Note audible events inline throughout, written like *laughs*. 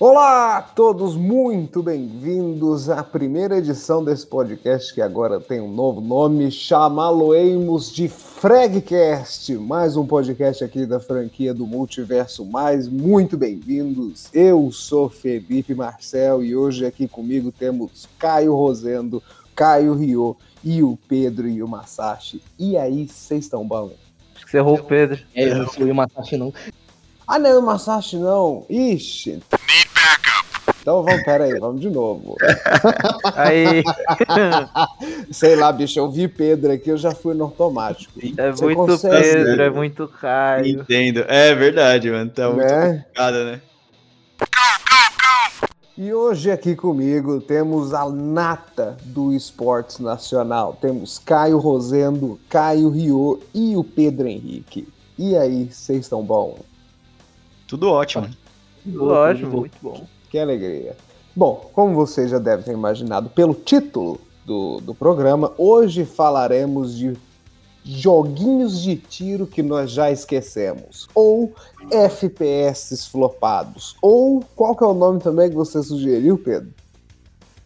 Olá a todos, muito bem-vindos à primeira edição desse podcast que agora tem um novo nome, chamá-lo-emos de Fragcast, mais um podcast aqui da franquia do Multiverso Mais, muito bem-vindos. Eu sou Felipe Marcel e hoje aqui comigo temos Caio Rosendo, Caio Rio e o Pedro e o Masashi. E aí, vocês estão bom? Acho que você errou o Pedro. É, eu não fui o Masashi não. Ah, não, o Masashi não. Ixi. Então vamos, pera aí, vamos de novo. Aí, *laughs* Sei lá, bicho, eu vi Pedro aqui, eu já fui no automático. é Você muito consegue, Pedro, né? é muito Caio. Entendo. É verdade, mano. Tá muito Né? complicado, né? E hoje aqui comigo temos a nata do esportes nacional. Temos Caio Rosendo, Caio Rio e o Pedro Henrique. E aí, vocês estão bom? Tudo ótimo. Lógico, muito bom. Que alegria. Bom, como vocês já devem ter imaginado pelo título do, do programa, hoje falaremos de joguinhos de tiro que nós já esquecemos. Ou FPS flopados. Ou qual que é o nome também que você sugeriu, Pedro?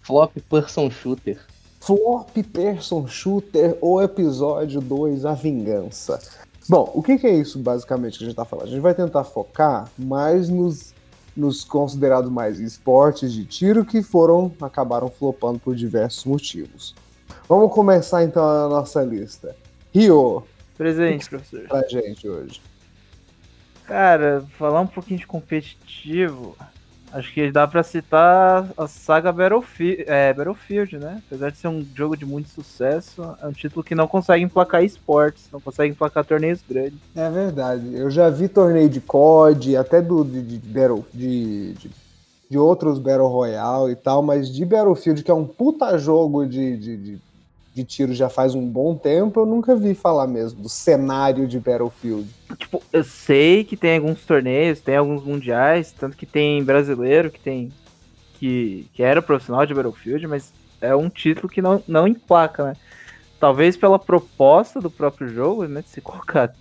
Flop Person Shooter. Flop Person Shooter ou episódio 2 A Vingança. Bom, o que, que é isso basicamente que a gente tá falando? A gente vai tentar focar mais nos, nos considerados mais esportes de tiro que foram, acabaram flopando por diversos motivos. Vamos começar então a nossa lista. Rio, Presente, professor. pra gente hoje. Cara, falar um pouquinho de competitivo, acho que dá pra citar a saga Battlefield, é, Battlefield, né? Apesar de ser um jogo de muito sucesso, é um título que não consegue emplacar esportes, não consegue emplacar torneios grandes. É verdade. Eu já vi torneio de COD, até do, de, de, Battle- de, de, de outros Battle Royale e tal, mas de Battlefield, que é um puta jogo de, de, de, de tiro já faz um bom tempo, eu nunca vi falar mesmo do cenário de Battlefield. Tipo, eu sei que tem alguns torneios, tem alguns mundiais, tanto que tem brasileiro que tem. que, que era profissional de Battlefield, mas é um título que não, não emplaca, né? Talvez pela proposta do próprio jogo, né? Se colocar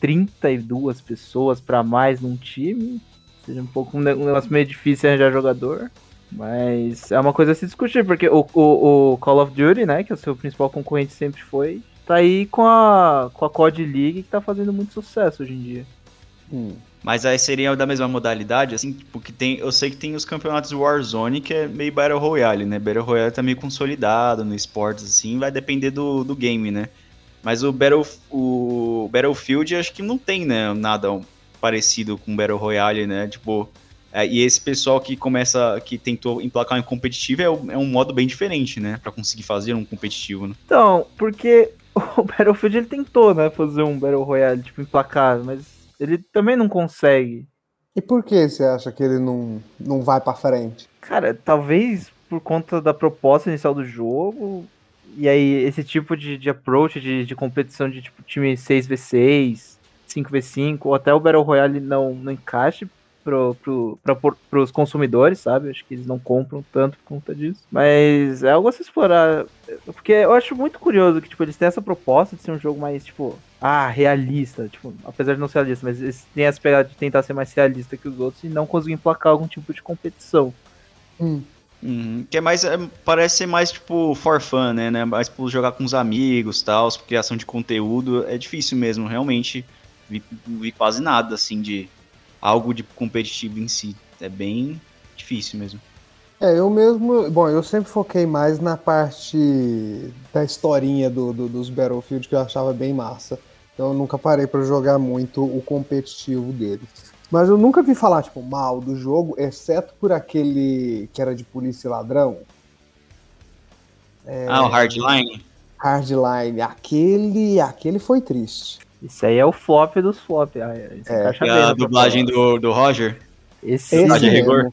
32 pessoas pra mais num time, seja um pouco um negócio meio difícil arranjar jogador. Mas é uma coisa a se discutir, porque o, o, o Call of Duty, né, que é o seu principal concorrente sempre foi, tá aí com a, com a COD League que tá fazendo muito sucesso hoje em dia. Hum. Mas aí seria da mesma modalidade, assim, tipo, que tem. Eu sei que tem os campeonatos Warzone, que é meio Battle Royale, né? Battle Royale tá meio consolidado no esportes, assim, vai depender do, do game, né? Mas o, Battle, o Battlefield acho que não tem, né, nada parecido com Battle Royale, né? Tipo. é, e esse pessoal que começa, que tentou emplacar em competitivo é, um- é um modo bem diferente, né? Pra conseguir fazer um competitivo, né? Então, porque *laughs* o Battlefield ele tentou, né, fazer um Battle Royale, tipo, emplacado, mas ele também não consegue. E por que você acha que ele não, não vai pra frente? Cara, talvez por conta da proposta inicial do jogo, e aí esse tipo de, de approach de, de competição de tipo time 6v6, 5v5, ou até o Battle Royale não, não encaixe pro, pro, pra, pros consumidores, sabe? Acho que eles não compram tanto por conta disso. Mas é algo a se explorar. Porque eu acho muito curioso que, tipo, eles têm essa proposta de ser um jogo mais, tipo, ah, realista. Tipo, apesar de não ser realista, mas eles têm essa pegada de tentar ser mais realista que os outros e não conseguir emplacar algum tipo de competição. Uhum, Que é mais. é, parece ser mais tipo for fun, né? né? Mais por jogar com os amigos tal, criação de conteúdo. É difícil mesmo, realmente. Vi, vi quase nada assim de algo de competitivo em si. É bem difícil mesmo. É, eu mesmo. Bom, eu sempre foquei mais na parte da historinha do, do- dos Battlefield que eu achava bem massa. Então eu nunca parei pra jogar muito o competitivo dele. Mas eu nunca vi falar, tipo, mal do jogo, exceto por aquele que era de polícia e ladrão. Ah, o Hardline? Hardline. Aquele. Aquele foi triste. Isso aí é o flop dos flop. Ah, é, É, a dublagem do, do Roger? Esse, Esse rigor? mesmo.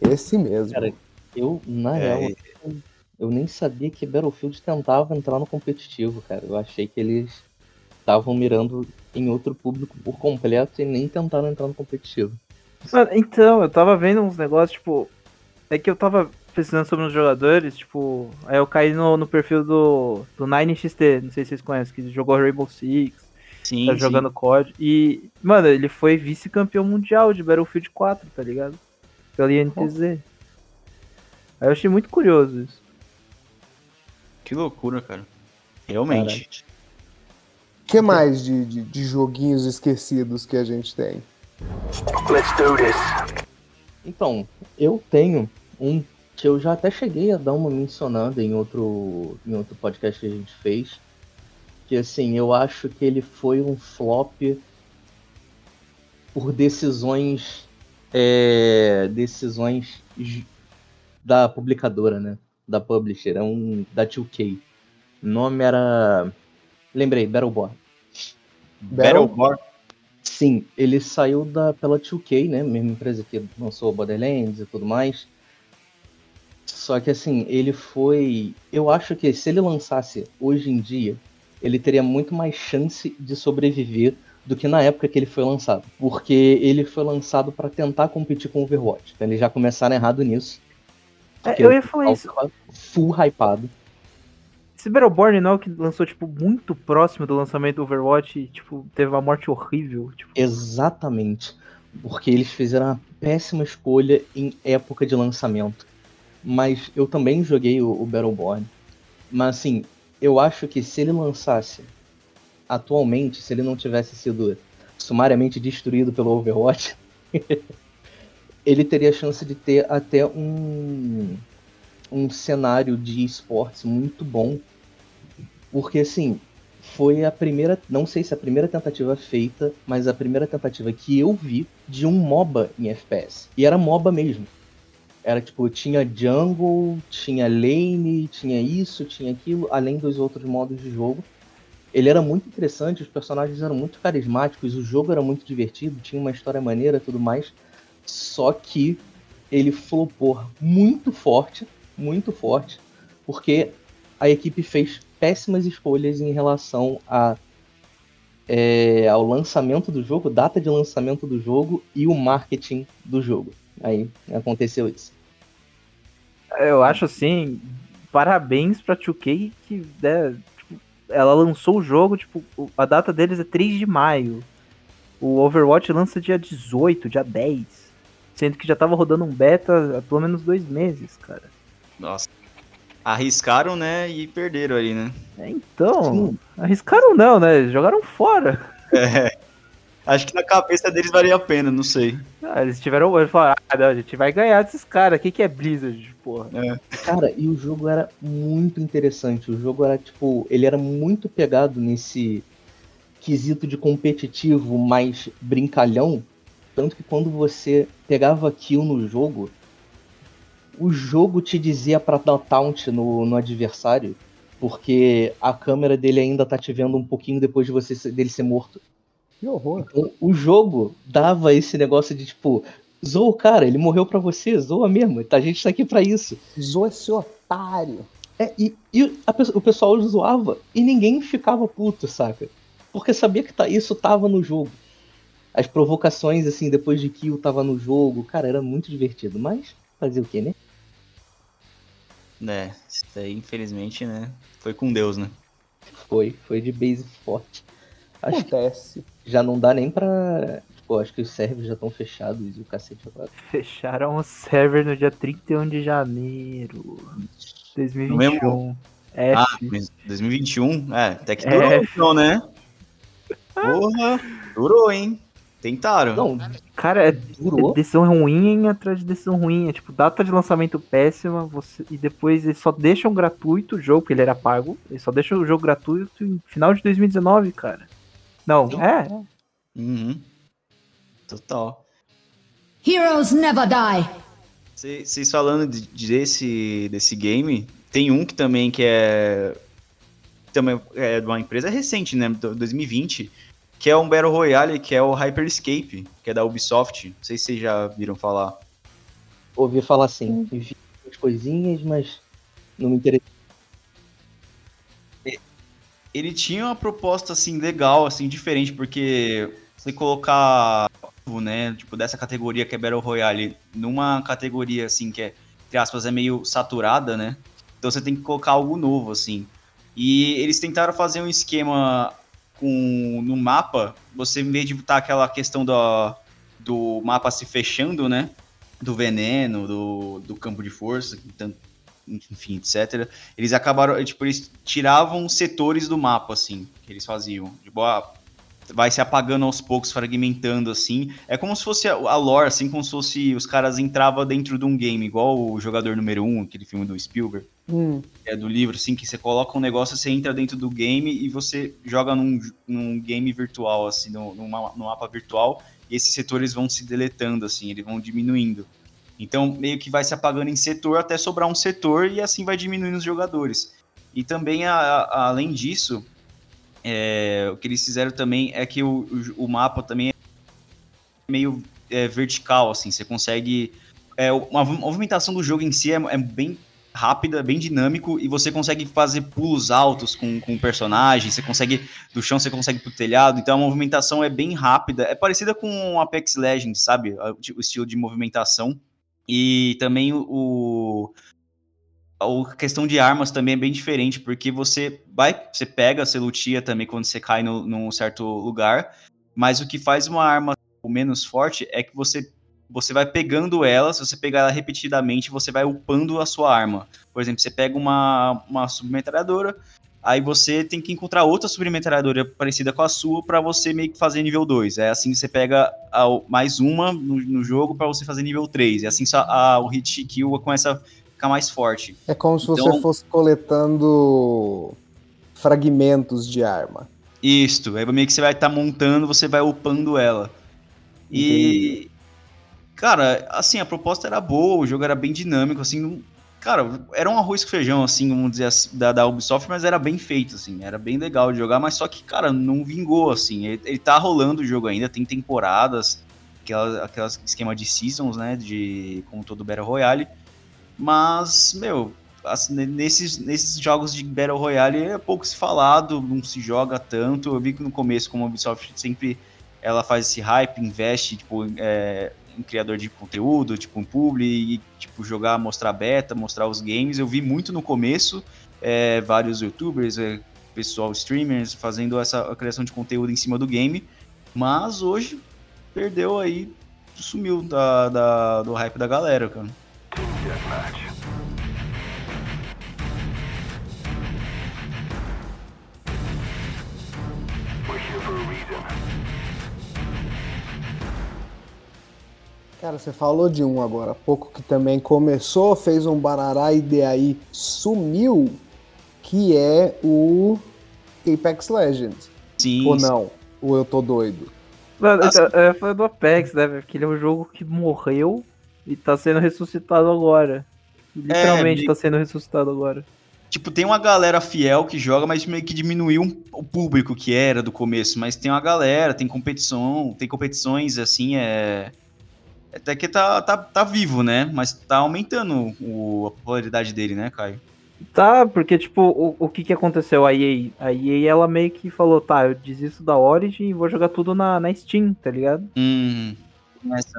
Esse mesmo. Cara, eu, na É, real, eu nem sabia que Battlefield tentava entrar no competitivo, cara. Eu achei que eles estavam mirando em outro público por completo e nem tentaram entrar no competitivo. Mano, então, eu tava vendo uns negócios, tipo. É que eu tava pesquisando sobre os jogadores, tipo. Aí eu caí no, no perfil do, do 9XT, não sei se vocês conhecem, que jogou Rainbow Six, Sim, tá sim. jogando COD. E, mano, ele foi vice-campeão mundial de Battlefield 4, tá ligado? pela INTZ. Aí eu achei muito curioso isso. Que loucura, cara. Realmente. O que mais de, de, de joguinhos esquecidos que a gente tem? Então, eu tenho um que eu já até cheguei a dar uma mencionada em outro, em outro podcast que a gente fez. Que assim, eu acho que ele foi um flop por decisões. É, decisões da publicadora, né? Da publisher, é um da 2K. O nome era. Lembrei, Battleborn. Battleborn? Sim, ele saiu da, pela 2K, né? Mesma empresa que lançou Borderlands e tudo mais. Só que assim, ele foi. Eu acho que se ele lançasse hoje em dia, ele teria muito mais chance de sobreviver do que na época que ele foi lançado. Porque ele foi lançado para tentar competir com o Overwatch. Então eles já começaram errado nisso. É, eu ia falar isso. Full hypado. Esse Battleborn não é o que lançou, tipo, muito próximo do lançamento do Overwatch e, tipo, teve uma morte horrível. Tipo... Exatamente. Porque eles fizeram uma péssima escolha em época de lançamento. Mas eu também joguei o, o Battleborn. Mas assim, eu acho que se ele lançasse atualmente, se ele não tivesse sido sumariamente destruído pelo Overwatch, *laughs* ele teria a chance de ter até um, um cenário de esportes muito bom. Porque assim, foi a primeira, não sei se a primeira tentativa feita, mas a primeira tentativa que eu vi de um MOBA em FPS. E era MOBA mesmo. Era tipo, tinha jungle, tinha lane, tinha isso, tinha aquilo, além dos outros modos de jogo. Ele era muito interessante, os personagens eram muito carismáticos, o jogo era muito divertido, tinha uma história maneira tudo mais. Só que ele flopou muito forte, muito forte, porque a equipe fez péssimas escolhas em relação a, é, ao lançamento do jogo, data de lançamento do jogo e o marketing do jogo. Aí aconteceu isso. Eu acho assim, parabéns pra 2K que né, tipo, ela lançou o jogo, tipo, a data deles é 3 de maio. O Overwatch lança dia 18, dia 10. Sendo que já tava rodando um beta há pelo menos dois meses, cara. Nossa. Arriscaram, né? E perderam ali, né? É, então, Sim. arriscaram não, né? Jogaram fora. É. Acho que na cabeça deles valia a pena, não sei. Ah, eles tiveram. Eles falaram, ah, não, a gente vai ganhar desses caras. O que, que é Blizzard, porra? É. Cara, e o jogo era muito interessante. O jogo era, tipo, ele era muito pegado nesse quesito de competitivo mais brincalhão. Tanto que quando você pegava kill no jogo, o jogo te dizia pra dar taunt no, no adversário, porque a câmera dele ainda tá te vendo um pouquinho depois de você dele ser morto. Que horror. Então, o jogo dava esse negócio de tipo, zoa o cara, ele morreu pra você, zoa mesmo, a gente tá aqui pra isso. Zoa esse otário. É, e, e a, o pessoal zoava e ninguém ficava puto, saca? Porque sabia que tá, isso tava no jogo. As provocações, assim, depois de kill tava no jogo, cara, era muito divertido, mas fazer o quê, né? É, isso daí, infelizmente, né? Foi com Deus, né? Foi, foi de base forte. Acho Acontece. já não dá nem pra. Tipo, acho que os servers já estão fechados e o cacete agora. Fecharam o server no dia 31 de janeiro. 2021. F. Ah, 2021? É, até que durou, então, né? Porra, durou, hein? Tentaram. Não, cara, é, durou. decisão ruim atrás de decisão ruim. É tipo, data de lançamento péssima, você, e depois eles só deixam gratuito o jogo, porque ele era pago. Eles só deixam o jogo gratuito em final de 2019, cara. Não, é. Uhum. Total. Heroes never die. Vocês falando de, desse, desse game, tem um que também que é também é de uma empresa recente, né, 2020, que é um Battle Royale, que é o Hyperscape, que é da Ubisoft. Não sei se vocês já viram falar. Ouvi falar sim, vi as coisinhas, mas não me interessei ele tinha uma proposta assim legal, assim diferente, porque você colocar, né, tipo dessa categoria que é Battle Royale, numa categoria assim que é, entre aspas, é meio saturada, né? Então você tem que colocar algo novo assim. E eles tentaram fazer um esquema com no mapa, você em vez de botar aquela questão do, do mapa se fechando, né? do veneno, do, do campo de força, então, enfim, etc. Eles acabaram, tipo, eles tiravam setores do mapa, assim, que eles faziam. De boa, vai se apagando aos poucos, fragmentando, assim. É como se fosse a, lore, assim, como se fosse os caras entravam dentro de um game, igual o Jogador Número 1, aquele filme do Spielberg. Hum. É do livro, assim, que você coloca um negócio, você entra dentro do game e você joga num, num game virtual, assim, num, num mapa virtual, e esses setores vão se deletando, assim, eles vão diminuindo. Então, meio que vai se apagando em setor até sobrar um setor e assim vai diminuindo os jogadores. E também, a, a, além disso, é, o que eles fizeram também é que o, o, o mapa também é meio é, vertical, assim, você consegue... É, uma movimentação do jogo em si é, é, bem rápida, bem dinâmico, e você consegue fazer pulos altos com, com o personagem, você consegue, do chão você consegue pro telhado, então a movimentação é bem rápida, é parecida com Apex Legends, sabe? O, o estilo de movimentação, e também o, a questão de armas também é bem diferente, porque você vai, você pega, você lutia também quando você cai no, num certo lugar, mas o que faz uma arma menos forte é que você você vai pegando ela, se você pegar ela repetidamente, você vai upando a sua arma. Por exemplo, você pega uma, uma submetralhadora, aí você tem que encontrar outra submetralhadora parecida com a sua para você meio que fazer nível 2. É assim que você pega a, mais uma no, no jogo para você fazer nível 3. E assim só, a, o hit kill começa a ficar mais forte. É como se então, você fosse coletando fragmentos de arma. Isto, aí meio que você vai estar tá montando, você vai upando ela. E, Entendi. cara, assim, a proposta era boa, o jogo era bem dinâmico, assim, cara, era um arroz com feijão, assim, vamos dizer assim, da, da Ubisoft, mas era bem feito, assim, era bem legal de jogar, mas só que, cara, não vingou, assim, ele, ele tá rolando o jogo ainda, tem temporadas, aquela, aquela esquema de seasons, né, de, como todo Battle Royale, mas, meu, assim, nesses, nesses jogos de Battle Royale é pouco se falado, não se joga tanto. Eu vi que no começo, como a Ubisoft sempre ela faz esse hype, investe tipo, é, em criador de conteúdo, tipo um publi, e tipo, jogar, mostrar beta, mostrar os games. Eu vi muito no começo, é, vários youtubers, é, pessoal, streamers, fazendo essa criação de conteúdo em cima do game. Mas hoje perdeu aí, sumiu da, da do hype da galera, cara. Cara, você falou de um agora há pouco que também começou, fez um barará e de aí sumiu, que é o Apex Legends. Sim. Ou não? Ou eu tô doido? Mano, assim, é, foi do Apex, né? Porque ele é um jogo que morreu e tá sendo ressuscitado agora. Literalmente é, tá sendo ressuscitado agora. Tipo, tem uma galera fiel que joga, mas meio que diminuiu um, o público que era do começo. Mas tem uma galera, tem competição, tem competições, assim, é. Até que tá, tá, tá vivo, né? Mas tá aumentando o, a popularidade dele, né, Caio? Tá, porque, tipo, o, o que que aconteceu? A EA, a EA, ela meio que falou, tá, eu desisto da Origin e vou jogar tudo na, na Steam, tá ligado? Hum,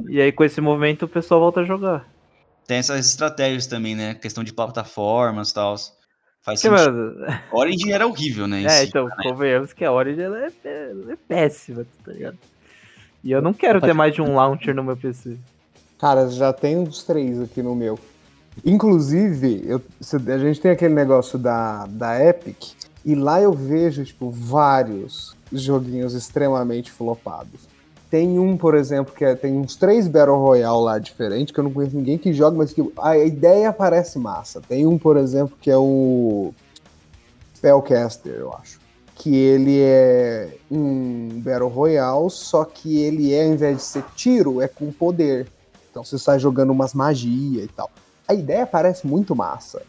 e aí, com esse movimento, o pessoal volta a jogar. Tem essas estratégias também, né? Questão de plataformas e tal. Faz que, sentido. Mano... Origin era horrível, né? É, então, né? convenhamos que a Origin é, é, é péssima, tá ligado? E eu não quero ter mais de um launcher no meu PC. Cara, já tem uns três aqui no meu. Inclusive, eu, a gente tem aquele negócio da, da Epic, e lá eu vejo, tipo, vários joguinhos extremamente flopados. Tem um, por exemplo, que é, tem uns três Battle Royale lá diferentes, que eu não conheço ninguém que joga, mas que a ideia parece massa. Tem um, por exemplo, que é o Spellcaster, eu acho que ele é um Battle Royale, só que ele é, ao invés de ser tiro, é com poder. Então você sai jogando umas magias e tal. A ideia parece muito massa.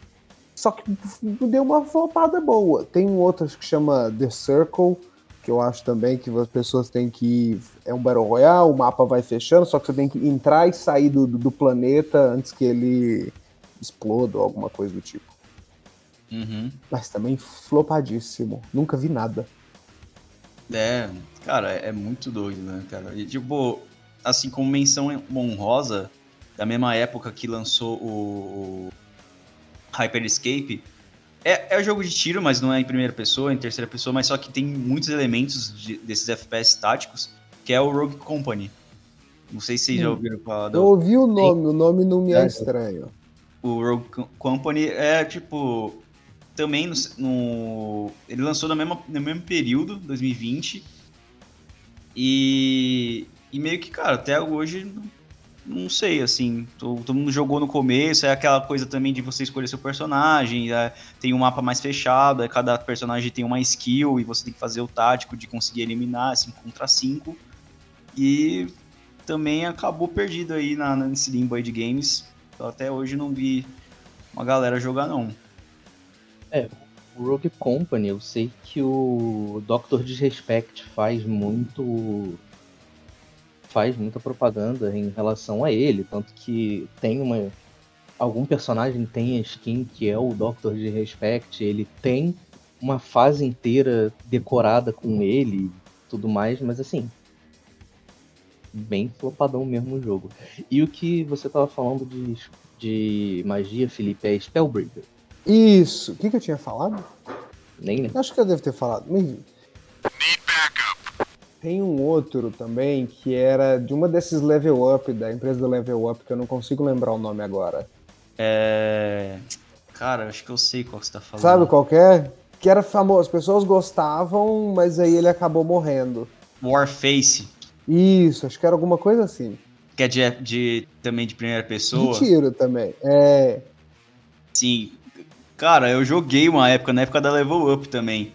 Só que deu uma flopada boa. Tem um outro que chama The Circle, que eu acho também que as pessoas têm que. É um Battle Royale, o mapa vai fechando, só que você tem que entrar e sair do, do planeta antes que ele exploda ou alguma coisa do tipo. Uhum. Mas também flopadíssimo. Nunca vi nada. É, cara, é muito doido, né, cara? E, tipo, assim, como menção honrosa, da mesma época que lançou o, Hyper Escape, é, é um jogo de tiro, mas não é em primeira pessoa, é em terceira pessoa, mas só que tem muitos elementos de, desses FPS táticos, que é o Rogue Company. Não sei se vocês já Hum. ouviram falar Eu do ouvi o nome, o nome não me é É. estranho. o Rogue Co- Company. É tipo. Também no, no- Ele lançou no mesmo, no mesmo período, 2020. E. E meio que, cara, até hoje. Não, sei, assim. to- Todo mundo jogou no começo. É aquela coisa também de você escolher seu personagem. é, tem um mapa mais fechado. é, cada personagem tem uma skill. E você tem que fazer o tático de conseguir eliminar 5 contra 5. E também acabou perdido aí na, nesse limbo aí de games. Eu até hoje não vi uma galera jogar, não. O Rogue Company, eu sei que o Dr. Disrespect faz muito. faz muita propaganda em relação a ele, tanto que tem uma. Algum personagem tem a skin que é o Dr. Disrespect, ele tem uma fase inteira decorada com ele tudo mais, mas assim. Bem flopadão mesmo o jogo. E o que você tava falando de, de magia, Felipe, é Spellbreaker. Isso. O que, que eu tinha falado? Nem lembro. Acho que eu devo ter falado. mas. Tem um outro também que era de uma desses level up, da empresa do level up, que eu não consigo lembrar o nome agora. É. Cara, acho que eu sei qual que você tá falando. Sabe qual que é? Que era famoso, as pessoas gostavam, mas aí ele acabou morrendo. Warface, Isso, acho que era alguma coisa assim. que é de, de- também de primeira pessoa. De tiro também. É. Sim. Cara, eu joguei uma época, na época da Level Up também.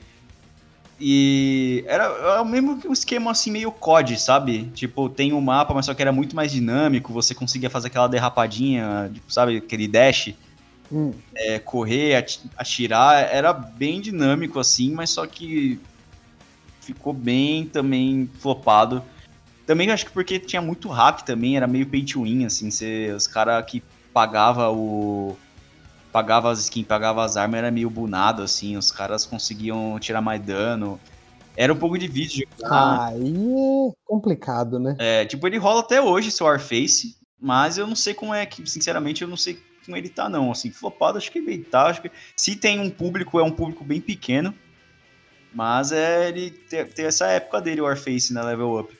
E era, era o mesmo que um esquema assim, meio COD, sabe? Tipo, tem um mapa, mas só que era muito mais dinâmico, você conseguia fazer aquela derrapadinha, tipo, sabe, aquele dash, Hum. é, correr, ati- atirar, era bem dinâmico assim, mas só que ficou bem também flopado. Também acho que porque tinha muito hack também, era meio pay to win, assim, os caras que pagava o pagava as skins, pagava as armas, era meio bunado, assim, os caras conseguiam tirar mais dano. Era um pouco difícil de jogar. Aí é complicado, né? É, tipo, ele rola até hoje, esse Warface, mas eu não sei como é que, sinceramente, eu não sei como ele tá, não. Assim, flopado, acho que ele tá. Acho que se tem um público, é um público bem pequeno. Mas é ele tem, tem essa época dele, o Warface, na Level Up.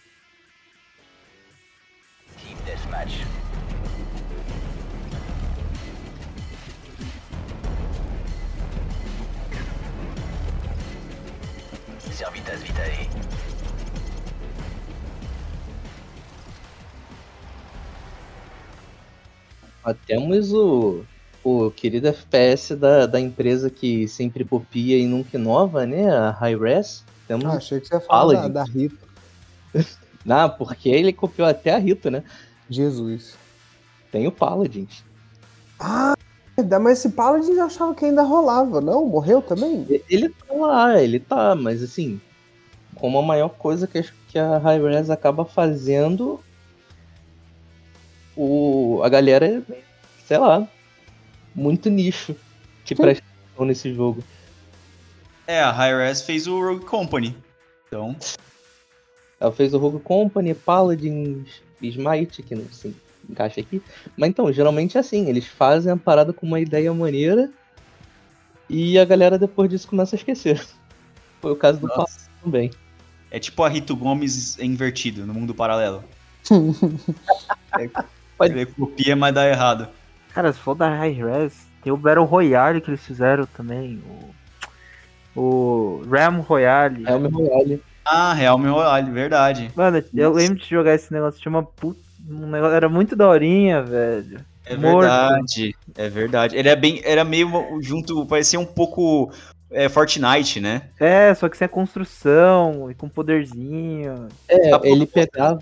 Ah, Temos o, o querido FPS da, da empresa que sempre copia e nunca inova, né? A Hi-Res. Temos. Ah, achei que você ia falar da, Fala, da Rita. *laughs* Ah, porque ele copiou até a Rita, né? Jesus. Tem o Paladins. Mas esse Paladin eu achava que ainda rolava, não? Morreu também? Ele tá lá, ele tá, mas assim, como a maior coisa que, a Hi-Res acaba fazendo, o, a galera é, sei lá, muito nicho que Sim. presta atenção nesse jogo. É, a Hi-Res fez o Rogue Company. Então, Ela fez o Rogue Company, Paladins, Smite, que não se encaixa aqui. Mas então, geralmente é assim, eles fazem a parada com uma ideia maneira e a galera depois disso começa a esquecer. *laughs* Foi o caso do. Paladins também. é tipo a Rito Gomes invertido, no mundo paralelo. *laughs* Pode- Ele copia, mas dá errado. Cara, se for da High Res, tem o Battle Royale que eles fizeram também. O, o Ram Royale. É meu Royale. Ah, Real Royale, verdade. Mano, eu Nossa. lembro de jogar esse negócio, tinha uma puta. Um negócio, era muito daorinha, velho. É Morto. verdade, é verdade. Ele é bem, era meio junto, parecia um pouco é, Fortnite, né? É, só que sem a construção e com poderzinho. É, Tá ele pegava,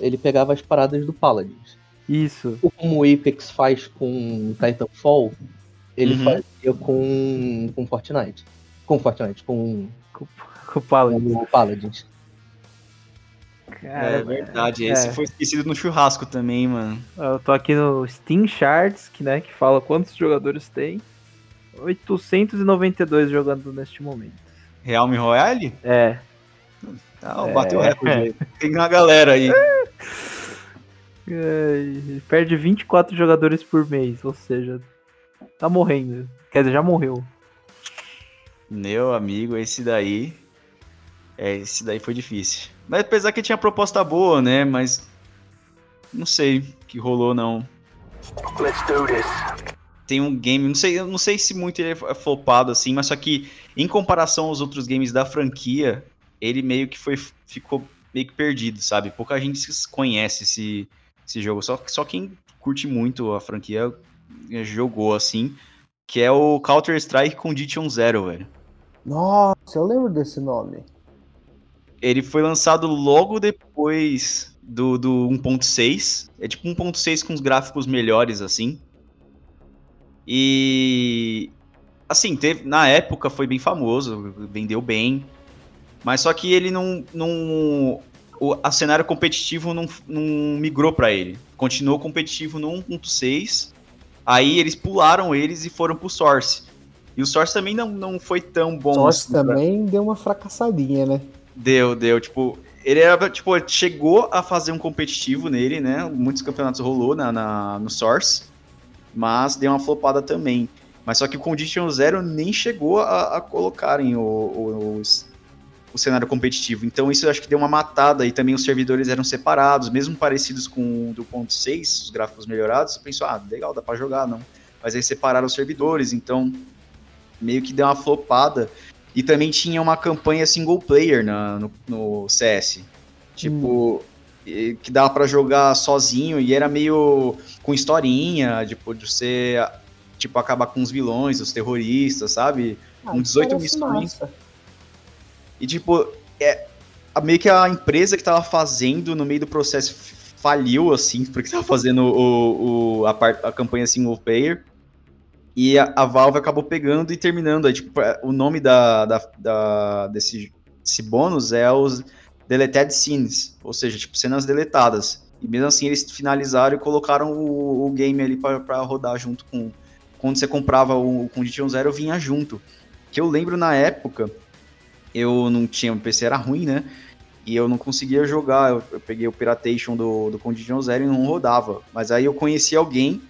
ele pegava as paradas do Paladins. Isso. Como o Apex faz com Titanfall, ele Uhum. fazia com, com Fortnite. Com Fortnite, com, Com, com o Paladin. com o Paladins. Cara, é verdade. é. Esse foi esquecido no churrasco também, mano. Eu tô aqui no Steam Charts, que, né, que fala quantos jogadores tem. 892 jogando neste momento. Real Royale? É. Ah, É. bateu o recorde aí. Tem uma galera aí. *laughs* É, perde 24 jogadores por mês, ou seja, tá morrendo. Quer dizer, já morreu. Meu amigo, esse daí. É, esse daí foi difícil. Mas apesar que tinha proposta boa, né? Mas. não sei o que rolou, não. Tem um game, não sei, não sei se muito ele é flopado assim, mas só que em comparação aos outros games da franquia, ele meio que foi ficou meio que perdido, sabe? Pouca gente conhece esse, esse jogo, só, só quem curte muito a franquia jogou assim, que é o Counter Strike Condition Zero, velho. Nossa, eu lembro desse nome. Ele foi lançado logo depois do, do 1.6. É tipo 1.6 com os gráficos melhores, assim. E. Assim, teve, na época foi bem famoso, vendeu bem. Mas só que ele não. não o a cenário competitivo não, não migrou para ele. Continuou competitivo no 1.6. Aí eles pularam eles e foram pro Source. E o Source também não, não foi tão bom. Source assim, também pra... deu uma fracassadinha, né? Deu, deu. Tipo, ele era, tipo, chegou a fazer um competitivo nele, né? Muitos campeonatos rolou na, na, no Source, mas deu uma flopada também. Mas só que o Condition Zero nem chegou a, a colocarem o, o, o, cenário competitivo. Então isso eu acho que deu uma matada e também os servidores eram separados, mesmo parecidos com o do ponto 6, os gráficos melhorados. Você pensou, ah, legal, dá pra jogar, não. Mas aí separaram os servidores, então meio que deu uma flopada. E também tinha uma campanha single player na, no, no CS. Tipo, hum. que dava para jogar sozinho e era meio com historinha, tipo, de você tipo, acabar com os vilões, os terroristas, sabe? Ah, com 18 missões. E tipo, é, meio que a empresa que tava fazendo no meio do processo faliu, assim, *laughs* porque tava fazendo o, o a, part, a campanha single player. E a, a, Valve acabou pegando e terminando. Aí, tipo, o nome da, da, da, desse, desse bônus é os Deleted Scenes, ou seja, tipo, cenas deletadas. E mesmo assim eles finalizaram e colocaram o, o game ali para rodar junto com. Quando você comprava o, o Condition Zero, vinha junto. Que eu lembro na época, eu não tinha. O PC era ruim, né? E eu não conseguia jogar. Eu, eu peguei o Piratation do, do Condition Zero e não rodava. Mas aí eu conheci alguém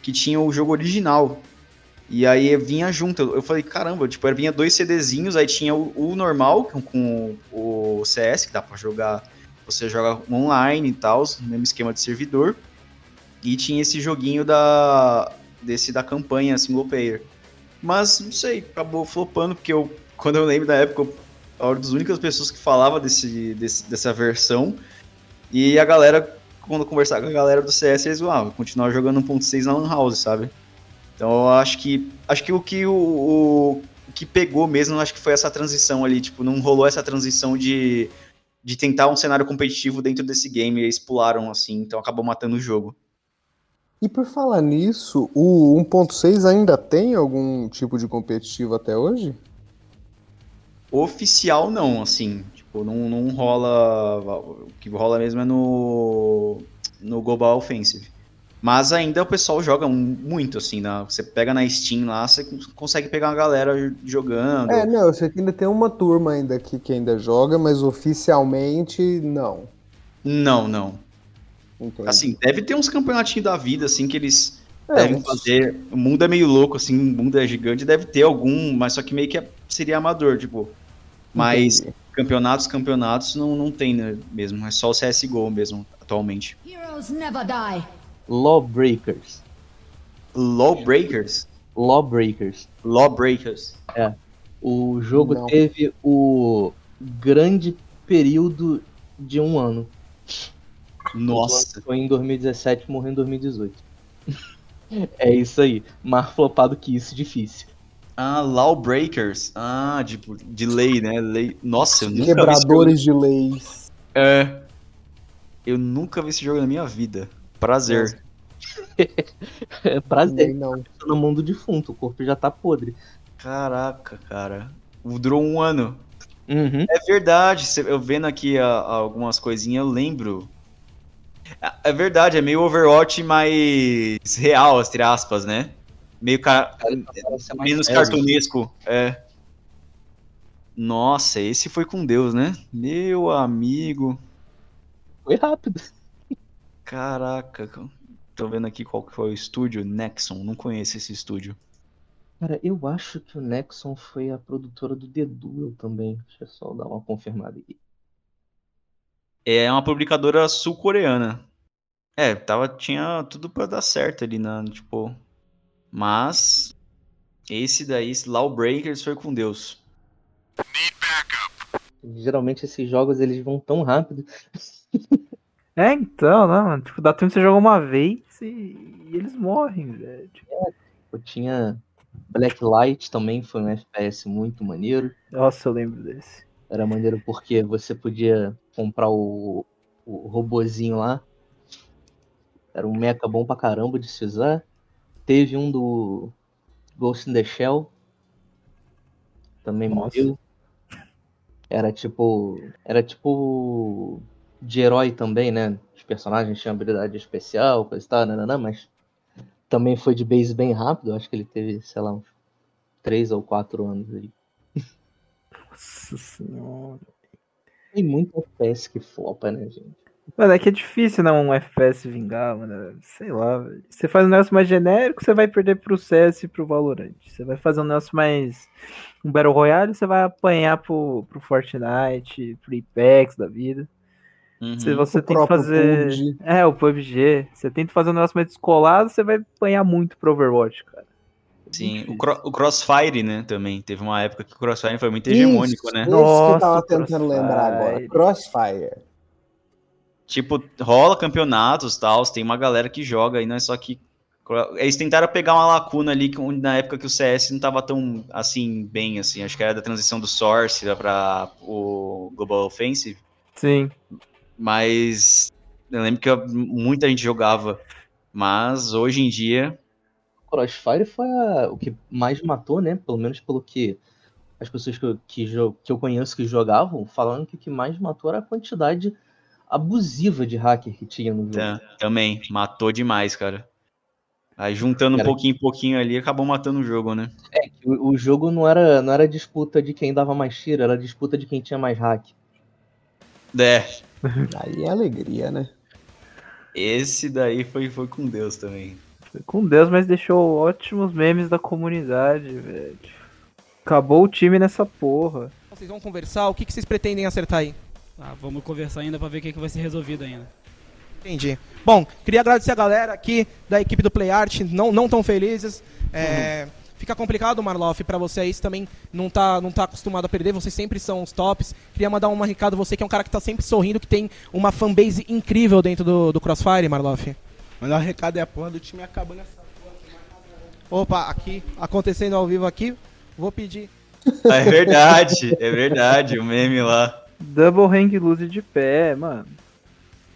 que tinha o jogo original. E aí vinha junto. Eu falei, caramba, tipo, vinha dois CDzinhos, aí tinha o, o normal com, com, o CS, que dá pra jogar. Você joga online e tal, mesmo esquema de servidor. E tinha esse joguinho da. desse da campanha single player. Mas, não sei, acabou flopando, porque eu, *laughs* quando eu lembro da época, eu era uma das únicas pessoas que falava desse, desse, dessa versão. E a galera, quando eu conversava com a galera do CS, eles, ah, continuar jogando 1.6 na Lan House, sabe? Então eu acho que acho que o que o, o, que pegou mesmo, acho que foi essa transição ali, tipo, não rolou essa transição de, de tentar um cenário competitivo dentro desse game, e eles pularam assim, então acabou matando o jogo. E por falar nisso, o 1.6 ainda tem algum tipo de competitivo até hoje? Oficial não, assim, tipo, não, não rola, o que rola mesmo é no no Global Offensive. Mas ainda o pessoal joga muito, assim, né? Você pega na Steam lá, você consegue pegar uma galera jogando. É, não, eu sei que ainda tem uma turma ainda aqui que ainda joga, mas oficialmente não. Não, não. Entendi. Assim, deve ter uns campeonatinhos da vida, assim, que eles é, devem fazer. O mundo é meio louco, assim, o mundo é gigante, deve ter algum, mas só que meio que é, seria amador, tipo. Mas Entendi. campeonatos, campeonatos não, não tem né, mesmo, é só o CSGO mesmo, atualmente. Heroes never die. Lawbreakers. Lawbreakers? Lawbreakers. Lawbreakers. É. O jogo Não. teve o grande período de um ano. Nossa. Foi em 2017 morreu em 2018. *laughs* é isso aí. Mais flopado que isso, difícil. Ah, Lawbreakers. Ah, tipo, de lei, né? Lei. Nossa, eu nunca Quebradores de leis. É. Eu nunca vi esse jogo na minha vida. Prazer. é *laughs* prazer. Não. No mundo defunto, o corpo já tá podre. Caraca, cara. Durou um ano. Uhum. É verdade, eu vendo aqui algumas coisinhas, eu lembro. É, é verdade, é meio Overwatch mais real, entre aspas, né? Meio ca... menos cartunesco. É. Nossa, esse foi com Deus, né? Meu amigo. Foi rápido. Caraca, tô vendo aqui qual que foi o estúdio, Nexon, não conheço esse estúdio. Cara, eu acho que o Nexon foi a produtora do The Duel também. Deixa eu só dar uma confirmada aqui. É uma publicadora sul-coreana. É, tava, tinha tudo pra dar certo ali, na, tipo. Mas. Esse daí, esse Lawbreakers foi com Deus. Geralmente esses jogos eles vão tão rápido. *laughs* É, então, né, mano? Tipo, dá tempo de você jogar uma vez e, e eles morrem, velho. Tipo, Eu tinha Blacklight também, foi um FPS muito maneiro. nossa, eu lembro desse. Era maneiro porque você podia comprar o, o robozinho lá. Era um mecha bom pra caramba de se usar. Teve um do Ghost in the Shell. Também Nossa. morreu. Era tipo. Era tipo. De herói também, né? Os personagens tinham habilidade especial, coisa e tal, nananã, mas também foi de base bem rápido. Acho que ele teve, sei lá, uns 3 ou 4 anos aí. Nossa senhora. Tem muito FPS que flopa, né, gente? Mano, é que é difícil, né, um FPS vingar, mano. Sei lá, velho. Você faz um negócio mais genérico, você vai perder pro CS e pro Valorant. Você vai fazer um negócio mais. Um Battle Royale, você vai apanhar pro, pro Fortnite, pro Apex da vida. Uhum. Se você O tenta próprio fazer. PUBG. É, o PUBG. Você tenta fazer um negócio mais descolado, você vai apanhar muito pro Overwatch, cara. Sim, o, cro- o Crossfire, né, também. Teve uma época que o Crossfire foi muito hegemônico, Isso, né? Esse que eu Nossa, tava tentando lembrar agora. Crossfire. Crossfire. Tipo, rola campeonatos tal, tem uma galera que joga e não é só que. Eles tentaram pegar uma lacuna ali que- na época que o CS não tava tão assim, bem assim. Acho que era da transição do Source para o Global Offensive. Sim. Mas eu lembro que muita gente jogava. Mas hoje em dia. Crossfire foi a- o que mais matou, né? Pelo menos pelo que as pessoas que eu, que, que eu conheço que jogavam, falando que o que mais matou era a quantidade abusiva de hacker que tinha no jogo. também matou demais, cara. Aí juntando um Cara. pouquinho em pouquinho ali, acabou matando o jogo, né? O, o jogo não era, não era disputa de quem dava mais tiro, era disputa de quem tinha mais hack. É, Aí é alegria, né? esse daí foi, foi com Deus também. Foi com Deus, mas deixou ótimos memes da comunidade, velho. Acabou o time nessa porra. Vocês vão conversar, o que, que vocês pretendem acertar aí? Ah, vamos conversar ainda pra ver o que, que vai ser resolvido ainda. Entendi. Bom, queria agradecer a galera aqui da equipe do PlayArt, não, não tão felizes. É, Fica complicado, Marloff, pra você aí, você também não tá, não tá acostumado a perder, vocês sempre são os tops. Queria mandar um recado, você que é um cara que tá sempre sorrindo, que tem uma fanbase incrível dentro do, do Crossfire, Marloff. Melhor recado é a porra do time acabando essa Opa, aqui, acontecendo ao vivo aqui, vou pedir. *laughs* É verdade, é verdade, o meme lá. Double hang loose de pé, mano.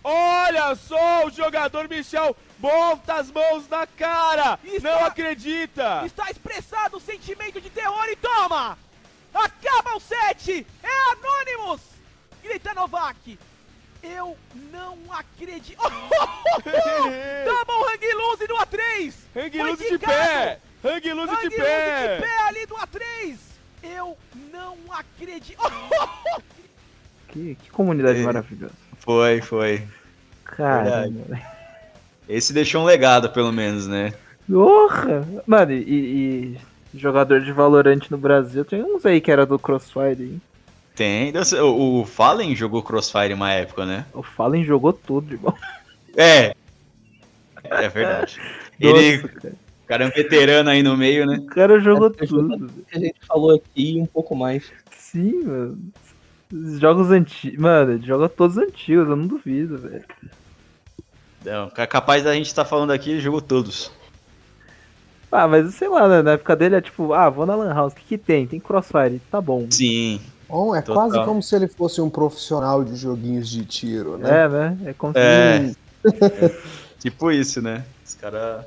Olha só o jogador Michel bota as mãos na cara! Não acredita! Está expressado o sentimento de terror e toma! Acaba o set! É Anonymous! Grita Novak! Eu não acredito! *laughs* Double Hang Loose no A3! Hang Foi loose de pé! Hang Hang de pé! de pé ali do A3! Eu não acredito! *laughs* Que, que comunidade É. maravilhosa. Foi, foi. Caramba. Esse deixou um legado, pelo menos, né? Porra! Mano, e, e jogador de Valorant no Brasil, tem uns aí que era do Crossfire, hein? Tem. O, o Fallen jogou Crossfire uma época, né? O Fallen jogou tudo, irmão. É. É verdade. *laughs* Ele, Nossa, cara. o cara é um veterano aí no meio, né? O cara jogou É, tudo. a gente falou aqui e um pouco mais. Sim, mano. Os jogos antigos. Mano, ele joga todos antigos, eu não duvido, velho. Não, é capaz da gente estar falando aqui, ele jogou todos. Ah, mas sei lá, né? Na época dele é tipo, ah, vou na Lan House, o que, que tem? Tem Crossfire, tá bom. Sim. Bom, é Total. quase como se ele fosse um profissional de joguinhos de tiro, né? É, né? É como se. É. *laughs* Tipo isso, né? Os caras.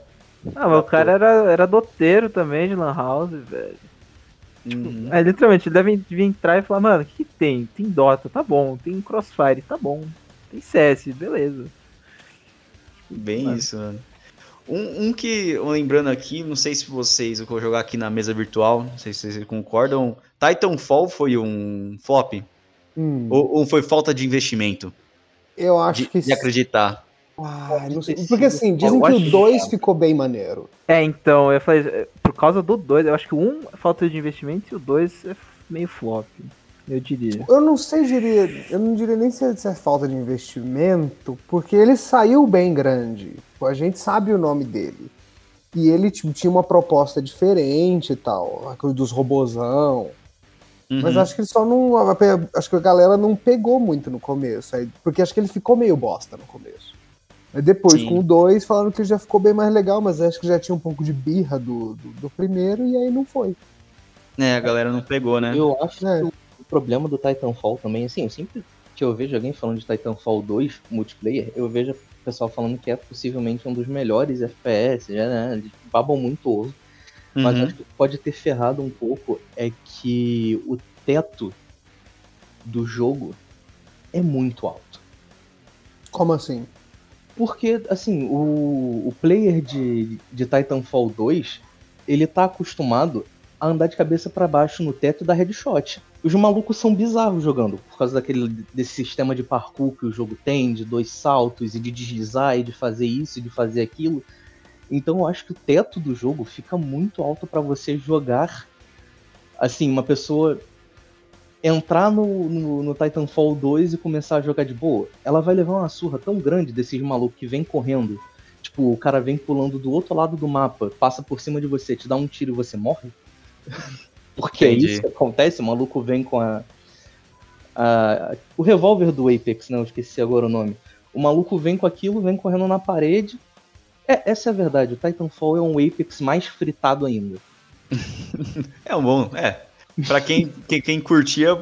Ah, mas o cara era, era doteiro também de Lan House, velho. Uhum. É, literalmente, ele deve vir entrar e falar, mano, o que, que tem? Tem Dota, tá bom. Tem Crossfire, tá bom. Tem CS, beleza. Bem Mano. isso, mano. Um, um que, lembrando aqui, não sei se vocês, eu vou jogar aqui na mesa virtual, não sei se vocês concordam. Titanfall foi um flop? Hum, Ou, ou foi falta de investimento? eu acho De, que. de acreditar? Ah, não sei. Porque assim, dizem Eu que o 2 ficou bem maneiro. É, então, eu falei, é, por causa do 2, eu acho que o 1 um é falta de investimento e o 2 é meio flop. eu diria. Eu não sei, diria, eu não diria nem se é falta de investimento, porque ele saiu bem grande. A gente sabe o nome dele. E ele tipo, tinha uma proposta diferente e tal, a coisa dos robozão. Mas Uhum. acho que ele só não. Acho que a galera não pegou muito no começo. aí- Porque acho que ele ficou meio bosta no começo. Depois, Sim. com o 2, falaram que já ficou bem mais legal, mas acho que já tinha um pouco de birra do, do, do primeiro e aí não foi. É, a galera não pegou, né? Eu acho É. que o problema do Titanfall também, assim, eu sempre que eu vejo alguém falando de Titanfall 2 multiplayer, eu vejo o pessoal falando que é possivelmente um dos melhores FPS, né? Eles babam muito ovo. Mas Uhum. acho que pode ter ferrado um pouco é que o teto do jogo é muito alto. Como assim? Porque, assim, o, o player de, de Titanfall 2, ele tá acostumado a andar de cabeça pra baixo no teto da headshot. Os malucos são bizarros jogando, por causa daquele desse sistema de parkour que o jogo tem, de dois saltos, e de deslizar, e de fazer isso, e de fazer aquilo. Então eu acho que o teto do jogo fica muito alto pra você jogar. Assim, uma pessoa entrar no, no, no Titanfall 2 e começar a jogar de boa, ela vai levar uma surra tão grande desses malucos que vem correndo. Tipo, o cara vem pulando do outro lado do mapa, passa por cima de você, te dá um tiro e você morre. *laughs* Porque Entendi. é isso que acontece, o maluco vem com a, a- O revólver do Apex, né? Eu esqueci agora o nome. O maluco vem com aquilo, vem correndo na parede. É, essa é a verdade, o Titanfall é um Apex mais fritado ainda. *laughs* É um bom, é. Pra quem, quem, quem curtia,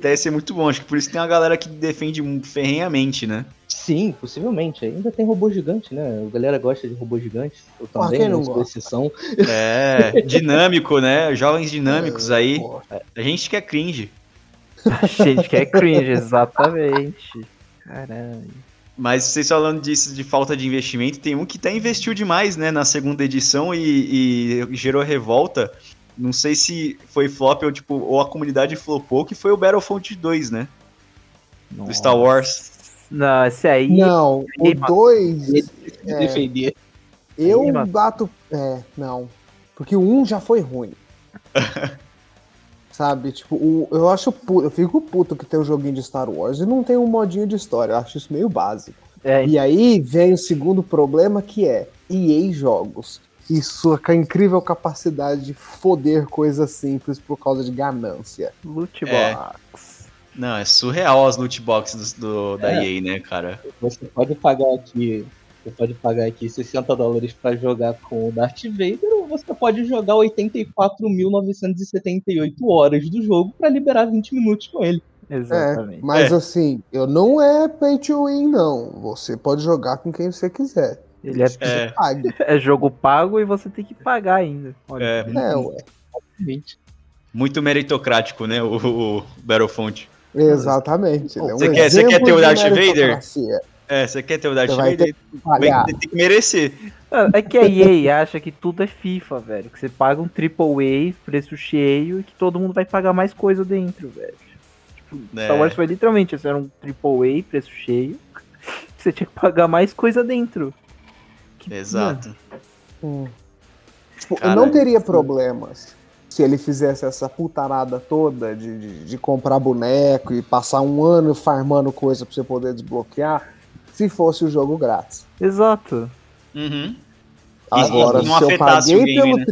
deve ser muito bom. Acho que por isso tem uma galera que defende ferrenhamente, né? Sim, possivelmente. Ainda tem robô gigante, né? A galera gosta de robô gigante. Eu Ah, também, quem não sou gosta? exceção. É, dinâmico, né? Jovens dinâmicos aí. Pô, A gente que é cringe. Gente, que é cringe, exatamente. Caralho. Mas vocês falando disso de falta de investimento, tem um que até investiu demais, né, na segunda edição e, e gerou revolta. Não sei se foi flop ou tipo, ou a comunidade flopou, que foi o Battlefront 2, né? Do Star Wars. Não, esse aí. Não, o Ninguém passa. 2. É. defender. Eu Ninguém passa. bato. É, não. Porque o 1 já foi ruim. *laughs* Sabe, tipo, o, eu acho pu- eu fico puto que tem um joguinho de Star Wars e não tem um modinho de história. Eu acho isso meio básico. É, E aí vem o segundo problema que é EA Jogos. E sua incrível capacidade de foder coisas simples por causa de ganância. loot É. Não, é surreal as loot boxes do, da É. EA, né, cara? Você pode pagar aqui. Você pode pagar aqui 60 dólares pra jogar com o Darth Vader, ou você pode jogar 84.978 horas do jogo pra liberar 20 minutos com ele. Exatamente. É, mas É. assim, eu não é pay to win, não. Você pode jogar com quem você quiser. Ele é, É, Pague. *laughs* é jogo pago e você tem que pagar ainda. Olha. é É, ué. Muito meritocrático, né, o, o Battlefront. Exatamente. é um Você quer- você quer ter o Darth Vader? É, você quer ter o Darth Você vai Vader? que pagar. Tem, que merecer. Ah, É que a EA acha que tudo é FIFA, velho. Que você paga um AAA, preço cheio, e que todo mundo vai pagar mais coisa dentro, velho. Tipo, É. Star Wars foi literalmente, isso era um AAA, preço cheio. *laughs* Você tinha que pagar mais coisa dentro. Que- Exato. Hum. Tipo, eu não teria problemas se ele fizesse essa putarada toda de, de, de comprar boneco e passar um ano farmando coisa pra você poder desbloquear, se fosse o jogo grátis. Exato. Uhum. Agora, se eu paguei game, pelo né?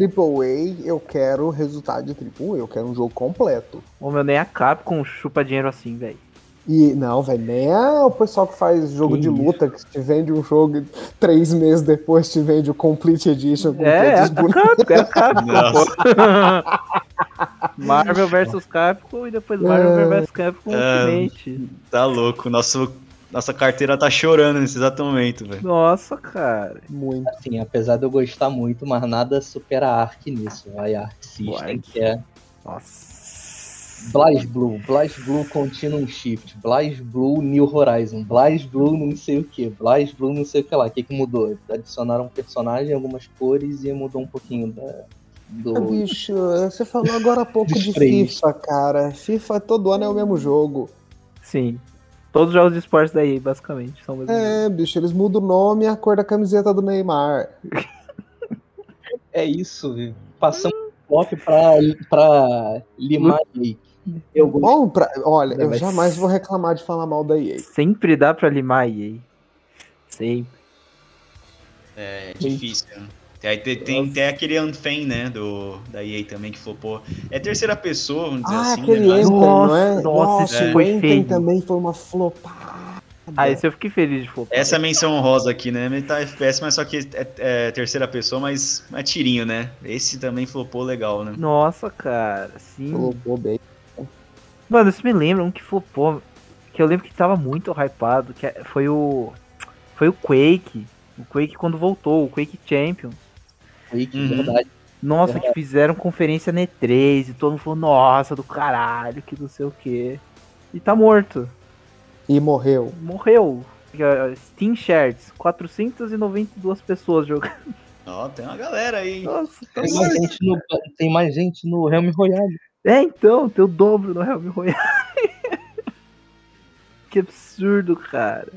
AAA, eu quero o resultado de AAA, eu quero um jogo completo. Ô meu, nem a Capcom chupa dinheiro assim, velho. E não, velho, nem é o pessoal que faz jogo Que de isso. luta, que te vende um jogo e três meses depois te vende o Complete Edition com É, é todos a os bonecos. É a Capcom. *laughs* Marvel vs Capcom e depois Marvel vs Capcom É. Ultimate. Tá louco. Nosso, nossa carteira tá chorando nesse exato momento, velho. Nossa, cara. Muito. assim, apesar de eu gostar muito, mas nada supera a Ark nisso. A Ark System, que é Nossa. Blaze Blue, Blaze Blue Continuum Shift, Blaze Blue New Horizon, Blaze Blue não sei o que, Blaze Blue não sei o que lá. O que, que mudou? Adicionaram um personagem, algumas cores e mudou um pouquinho da, Ah, do. Bicho, você falou agora há pouco de. FIFA, cara. FIFA todo ano é o mesmo jogo. Sim. Todos os jogos de esportes da EA, basicamente, são o mesmo. É, bicho, eles mudam o nome e a cor da camiseta do Neymar. É isso, passamos flop pra, pra limar aí. Eu gosto. Bom, pra- olha, Não, eu jamais vou reclamar de falar mal da EA. Sempre dá pra limar a EA. Sempre. É difícil. né? Aí tem, tem, tem aquele Unfan, né, do, da EA também, que flopou. É terceira pessoa, vamos dizer Ah, assim. aquele né? mas- Anthem, não é? Nossa, Nossa, esse o foi Anthem feio. também foi uma flopada. Ah, esse eu fiquei feliz de flopar. Essa é menção honrosa aqui, né? Ele tá FPS, mas só que é, é terceira pessoa, mas é tirinho, né? Esse também flopou legal, né? Nossa, cara, sim. Colocou bem. Mano, isso me lembra um que flopou. Que eu lembro que tava muito hypado. Que é- foi o. Foi o Quake. O Quake quando voltou, o Quake Champions. Quake, Uhum. verdade. Nossa, que fizeram conferência na E3 e todo mundo falou, nossa, do caralho, que não sei o que. E tá morto. E morreu. Morreu. Steam Shards, 492 pessoas jogando. Ó, tem uma galera aí. Nossa, tá Tem mais, gente no, tem mais gente no Helm Royale. É, então, tem o dobro no Helm Royale. *laughs* que absurdo, cara.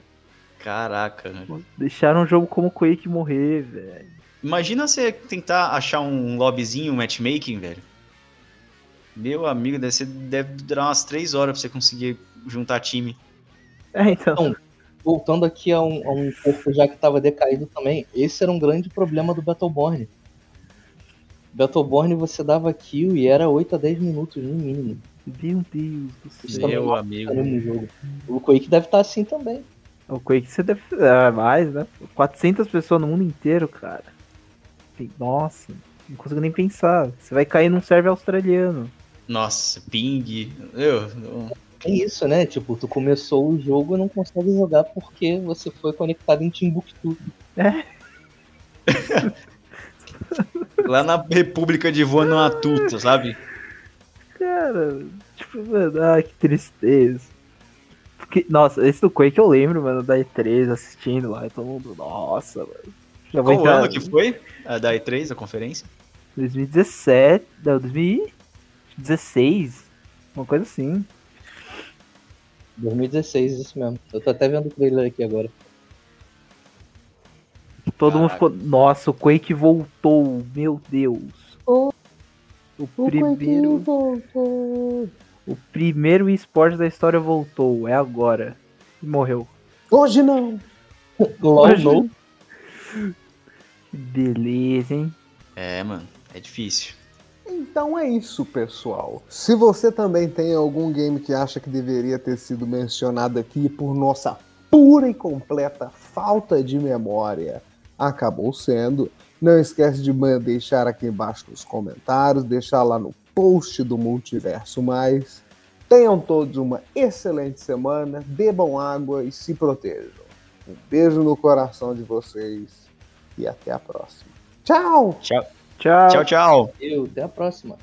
Caraca. Deixaram um jogo como Quake morrer, velho. Imagina você tentar achar um lobbyzinho, um matchmaking, velho. Meu amigo, deve, ser, deve durar umas três horas pra você conseguir juntar time. É, então. Não. Voltando aqui a um, a um corpo já que estava decaído também, esse era um grande problema do Battleborn. Battleborn você dava kill e era 8 a 10 minutos no mínimo. Meu Deus do céu. Meu mata amigo. no jogo. O Quake deve estar assim também. O Quake você deve. É mais, né? 400 pessoas no mundo inteiro, cara. Nossa, não consigo nem pensar. Você vai cair num server australiano. Nossa, ping. Eu, eu- É isso, né? Tipo, tu começou o jogo e não consegue jogar porque você foi conectado em Timbuktu. *laughs* lá na República de Vanuatu, sabe? Cara, tipo, mano, ah, que tristeza. Porque, nossa, esse do Quake eu lembro, mano, da E3 assistindo lá, e todo mundo, nossa, mano. Já Qual entrar ano que foi? A da E3, a conferência? 2017, não, 2016, uma coisa assim. 2016, isso mesmo. Eu tô até vendo o trailer aqui agora. Todo mundo Caraca. ficou, nossa, o Quake voltou, meu Deus. Oh, o primeiro, o primeiro esporte da história voltou, é agora. E morreu. Hoje não. Hoje- não. *laughs* Que beleza, hein? É, mano, é difícil. Então é isso, pessoal. Se você também tem algum game que acha que deveria ter sido mencionado aqui por nossa pura e completa falta de memória, acabou sendo. Não esquece de deixar aqui embaixo nos comentários, deixar lá no post do Multiverso Mais. Tenham todos uma excelente semana, bebam água e se protejam. Um beijo no coração de vocês e até a próxima. Tchau! Tchau, Tchau. tchau, tchau. Eu, até a próxima.